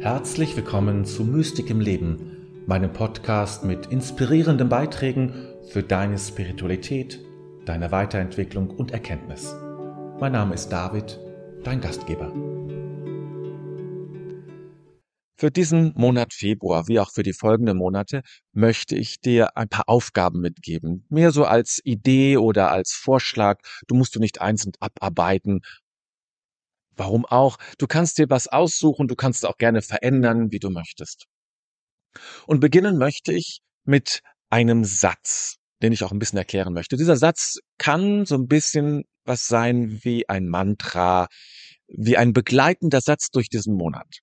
Herzlich willkommen zu Mystik im Leben, meinem Podcast mit inspirierenden Beiträgen für deine Spiritualität, deine Weiterentwicklung und Erkenntnis. Mein Name ist David, dein Gastgeber. Für diesen Monat Februar, wie auch für die folgenden Monate, möchte ich dir ein paar Aufgaben mitgeben. Mehr so als Idee oder als Vorschlag. Du musst du nicht einzeln abarbeiten. Warum auch? Du kannst dir was aussuchen, du kannst auch gerne verändern, wie du möchtest. Und beginnen möchte ich mit einem Satz, den ich auch ein bisschen erklären möchte. Dieser Satz kann so ein bisschen was sein wie ein Mantra, wie ein begleitender Satz durch diesen Monat.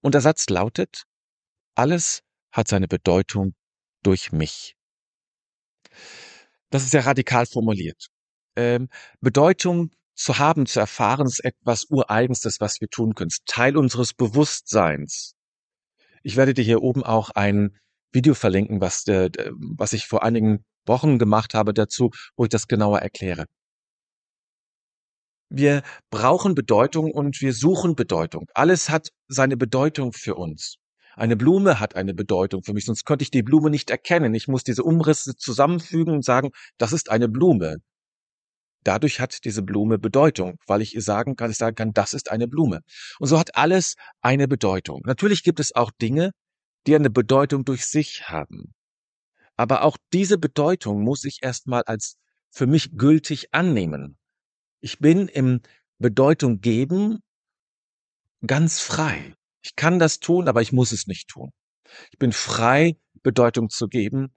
Und der Satz lautet, alles hat seine Bedeutung durch mich. Das ist ja radikal formuliert. Ähm, Bedeutung zu haben, zu erfahren, ist etwas Ureigenstes, was wir tun können. Teil unseres Bewusstseins. Ich werde dir hier oben auch ein Video verlinken, was, äh, was ich vor einigen Wochen gemacht habe dazu, wo ich das genauer erkläre. Wir brauchen Bedeutung und wir suchen Bedeutung. Alles hat seine Bedeutung für uns. Eine Blume hat eine Bedeutung für mich, sonst könnte ich die Blume nicht erkennen. Ich muss diese Umrisse zusammenfügen und sagen, das ist eine Blume. Dadurch hat diese Blume Bedeutung, weil ich ihr sagen kann, ich sagen kann, das ist eine Blume. Und so hat alles eine Bedeutung. Natürlich gibt es auch Dinge, die eine Bedeutung durch sich haben. Aber auch diese Bedeutung muss ich erstmal als für mich gültig annehmen. Ich bin im Bedeutung geben ganz frei. Ich kann das tun, aber ich muss es nicht tun. Ich bin frei, Bedeutung zu geben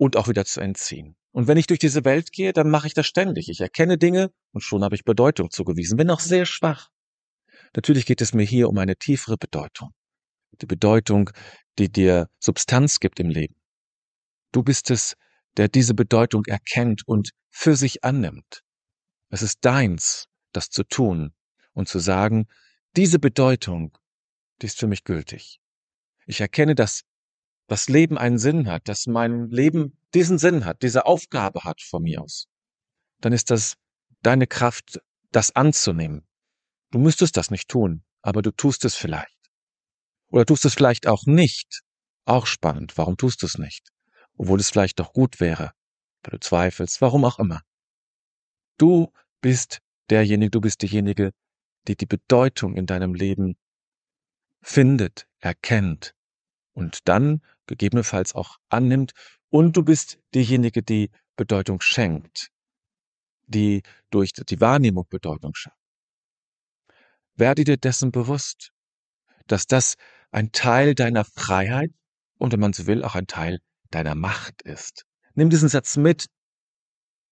und auch wieder zu entziehen. Und wenn ich durch diese Welt gehe, dann mache ich das ständig. Ich erkenne Dinge und schon habe ich Bedeutung zugewiesen, wenn auch sehr schwach. Natürlich geht es mir hier um eine tiefere Bedeutung. Die Bedeutung, die dir Substanz gibt im Leben. Du bist es, der diese Bedeutung erkennt und für sich annimmt. Es ist deins, das zu tun und zu sagen, diese Bedeutung, die ist für mich gültig. Ich erkenne, dass das Leben einen Sinn hat, dass mein Leben diesen Sinn hat, diese Aufgabe hat von mir aus. Dann ist das deine Kraft, das anzunehmen. Du müsstest das nicht tun, aber du tust es vielleicht. Oder tust es vielleicht auch nicht. Auch spannend. Warum tust du es nicht? Obwohl es vielleicht doch gut wäre. Weil du zweifelst, warum auch immer. Du bist derjenige, du bist diejenige, die die Bedeutung in deinem Leben findet, erkennt und dann gegebenenfalls auch annimmt. Und du bist diejenige, die Bedeutung schenkt, die durch die Wahrnehmung Bedeutung schafft. Werde dir dessen bewusst, dass das ein Teil deiner Freiheit und wenn man so will, auch ein Teil deiner Macht ist. Nimm diesen Satz mit,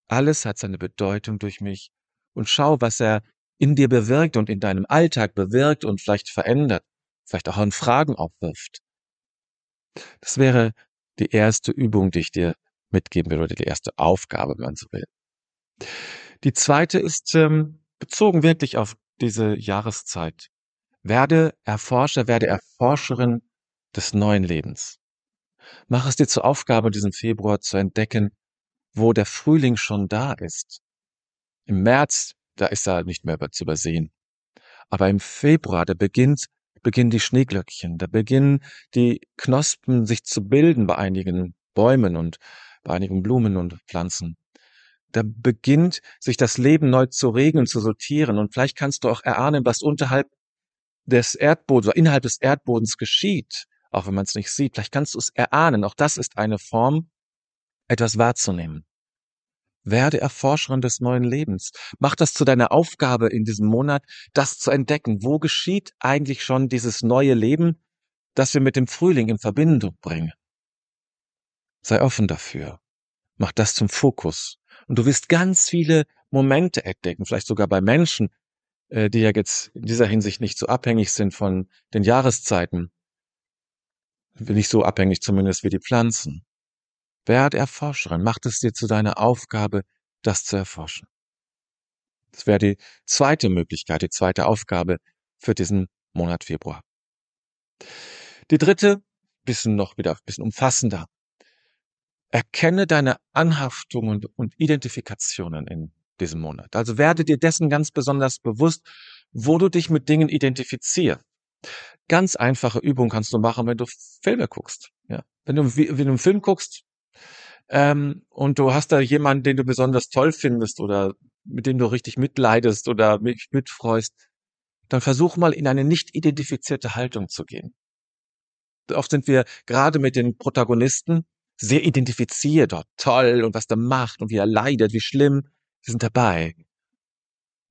alles hat seine Bedeutung durch mich und schau, was er in dir bewirkt und in deinem Alltag bewirkt und vielleicht verändert, vielleicht auch an Fragen aufwirft. Das wäre die erste Übung, die ich dir mitgeben will, oder die erste Aufgabe, wenn man so will. Die zweite ist ähm, bezogen wirklich auf diese Jahreszeit. Werde Erforscher, werde Erforscherin des neuen Lebens. Mach es dir zur Aufgabe, diesen Februar zu entdecken, wo der Frühling schon da ist. Im März, da ist er nicht mehr zu übersehen. Aber im Februar, da beginnt, beginnen die Schneeglöckchen, da beginnen die Knospen sich zu bilden bei einigen Bäumen und bei einigen Blumen und Pflanzen. Da beginnt sich das Leben neu zu regeln, zu sortieren und vielleicht kannst du auch erahnen, was unterhalb des Erdbodens oder innerhalb des Erdbodens geschieht, auch wenn man es nicht sieht. Vielleicht kannst du es erahnen. Auch das ist eine Form etwas wahrzunehmen. Werde Erforscherin des neuen Lebens. Mach das zu deiner Aufgabe in diesem Monat, das zu entdecken. Wo geschieht eigentlich schon dieses neue Leben, das wir mit dem Frühling in Verbindung bringen? Sei offen dafür. Mach das zum Fokus. Und du wirst ganz viele Momente entdecken, vielleicht sogar bei Menschen, äh, die ja jetzt in dieser Hinsicht nicht so abhängig sind von den Jahreszeiten. Nicht so abhängig zumindest wie die Pflanzen. Werd Erforscherin, mach es dir zu deiner Aufgabe, das zu erforschen. Das wäre die zweite Möglichkeit, die zweite Aufgabe für diesen Monat Februar. Die dritte, bisschen noch wieder, bisschen umfassender. Erkenne deine Anhaftungen und Identifikationen in diesem Monat. Also werde dir dessen ganz besonders bewusst, wo du dich mit Dingen identifizierst. Ganz einfache Übung kannst du machen, wenn du Filme guckst. Ja, wenn du, wenn du einen Film guckst ähm, und du hast da jemanden, den du besonders toll findest oder mit dem du richtig mitleidest oder mich mitfreust, dann versuch mal in eine nicht identifizierte Haltung zu gehen. Oft sind wir gerade mit den Protagonisten sehr identifiziert, oh, toll und was der macht und wie er leidet, wie schlimm. Wir sind dabei.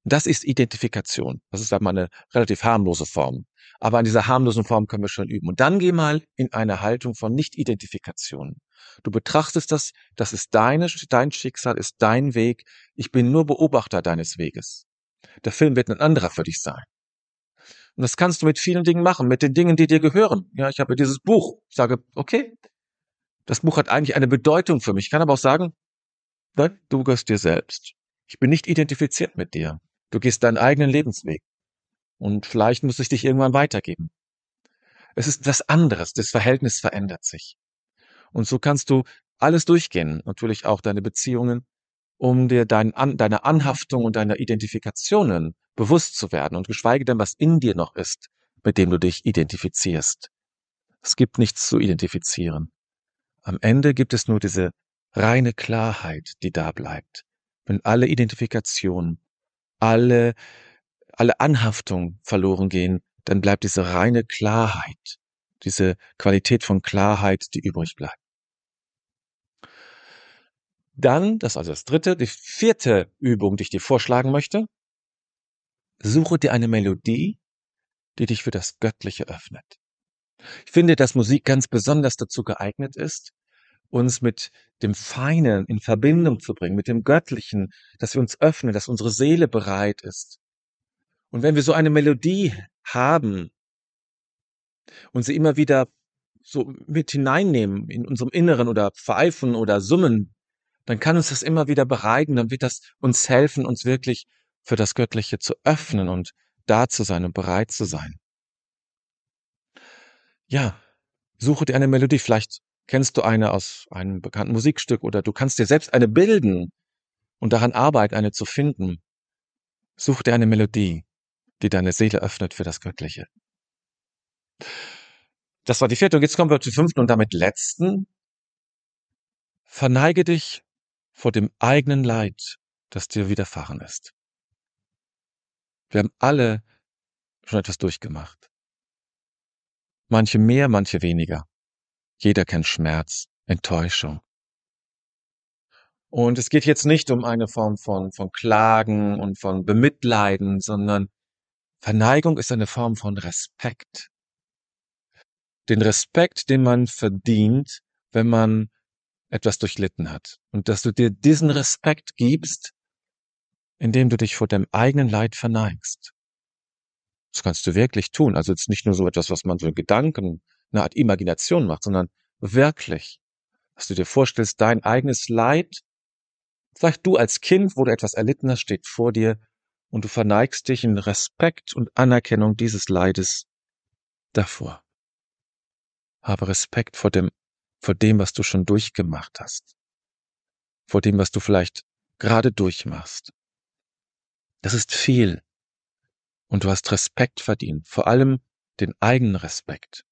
Das ist Identifikation. Das ist einmal eine relativ harmlose Form. Aber an dieser harmlosen Form können wir schon üben. Und dann geh mal in eine Haltung von Nicht-Identifikation. Du betrachtest das, das ist deine, dein Schicksal, ist dein Weg. Ich bin nur Beobachter deines Weges. Der Film wird ein anderer für dich sein. Und das kannst du mit vielen Dingen machen, mit den Dingen, die dir gehören. Ja, ich habe dieses Buch. Ich sage, okay, das Buch hat eigentlich eine Bedeutung für mich. Ich kann aber auch sagen, nein, du gehörst dir selbst. Ich bin nicht identifiziert mit dir. Du gehst deinen eigenen Lebensweg. Und vielleicht muss ich dich irgendwann weitergeben. Es ist was anderes. Das Verhältnis verändert sich. Und so kannst du alles durchgehen. Natürlich auch deine Beziehungen, um dir dein, an, deiner Anhaftung und deiner Identifikationen bewusst zu werden und geschweige denn, was in dir noch ist, mit dem du dich identifizierst. Es gibt nichts zu identifizieren. Am Ende gibt es nur diese reine Klarheit, die da bleibt. Wenn alle Identifikationen, alle, alle Anhaftung verloren gehen, dann bleibt diese reine Klarheit, diese Qualität von Klarheit, die übrig bleibt. Dann, das ist also das dritte, die vierte Übung, die ich dir vorschlagen möchte. Suche dir eine Melodie, die dich für das Göttliche öffnet. Ich finde, dass Musik ganz besonders dazu geeignet ist, uns mit dem Feinen in Verbindung zu bringen, mit dem Göttlichen, dass wir uns öffnen, dass unsere Seele bereit ist. Und wenn wir so eine Melodie haben und sie immer wieder so mit hineinnehmen in unserem Inneren oder pfeifen oder summen, dann kann uns das immer wieder bereiten, dann wird das uns helfen, uns wirklich für das Göttliche zu öffnen und da zu sein und bereit zu sein. Ja, suche dir eine Melodie. Vielleicht kennst du eine aus einem bekannten Musikstück oder du kannst dir selbst eine bilden und daran arbeiten, eine zu finden. Such dir eine Melodie, die deine Seele öffnet für das Göttliche. Das war die vierte. Und jetzt kommen wir zur fünften und damit letzten. Verneige dich vor dem eigenen Leid, das dir widerfahren ist. Wir haben alle schon etwas durchgemacht. Manche mehr, manche weniger. Jeder kennt Schmerz, Enttäuschung. Und es geht jetzt nicht um eine Form von, von Klagen und von Bemitleiden, sondern Verneigung ist eine Form von Respekt. Den Respekt, den man verdient, wenn man etwas durchlitten hat. Und dass du dir diesen Respekt gibst, indem du dich vor deinem eigenen Leid verneigst. Das kannst du wirklich tun. Also jetzt nicht nur so etwas, was man so in Gedanken, eine Art Imagination macht, sondern wirklich, dass du dir vorstellst, dein eigenes Leid, vielleicht du als Kind, wo du etwas erlitten hast, steht vor dir und du verneigst dich in Respekt und Anerkennung dieses Leides davor. Habe Respekt vor dem vor dem, was du schon durchgemacht hast, vor dem, was du vielleicht gerade durchmachst. Das ist viel. Und du hast Respekt verdient, vor allem den eigenen Respekt.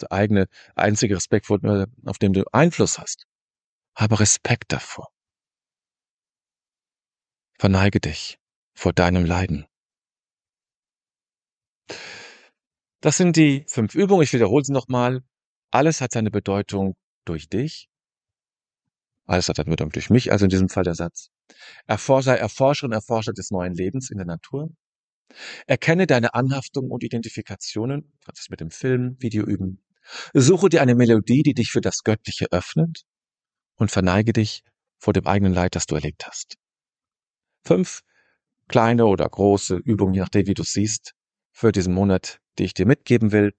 Der eigene, einzige Respekt, auf dem du Einfluss hast. Habe Respekt davor. Verneige dich vor deinem Leiden. Das sind die fünf Übungen. Ich wiederhole sie nochmal. Alles hat seine Bedeutung durch dich. Alles hat seine Bedeutung durch mich, also in diesem Fall der Satz. Erforscher, Erforscherin, Erforscher des neuen Lebens in der Natur. Erkenne deine Anhaftung und Identifikationen. Kannst es mit dem Film, Video üben. Suche dir eine Melodie, die dich für das Göttliche öffnet und verneige dich vor dem eigenen Leid, das du erlebt hast. Fünf kleine oder große Übungen, je nachdem, wie du siehst, für diesen Monat, die ich dir mitgeben will,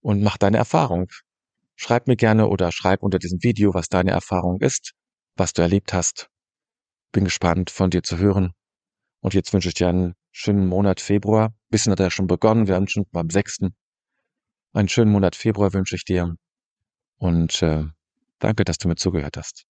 und mach deine Erfahrung. Schreib mir gerne oder schreib unter diesem Video, was deine Erfahrung ist, was du erlebt hast. Bin gespannt, von dir zu hören. Und jetzt wünsche ich dir einen schönen Monat Februar. Bisschen hat er schon begonnen. Wir haben schon beim sechsten. Einen schönen Monat Februar wünsche ich dir. Und äh, danke, dass du mir zugehört hast.